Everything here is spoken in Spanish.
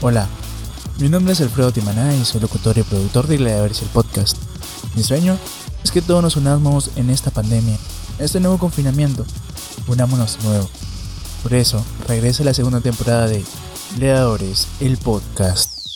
Hola, mi nombre es Alfredo Timaná y soy locutor y productor de Gladiadores el podcast. Mi sueño es que todos nos unamos en esta pandemia, en este nuevo confinamiento. Unámonos de nuevo. Por eso, regresa la segunda temporada de Gladiadores el podcast.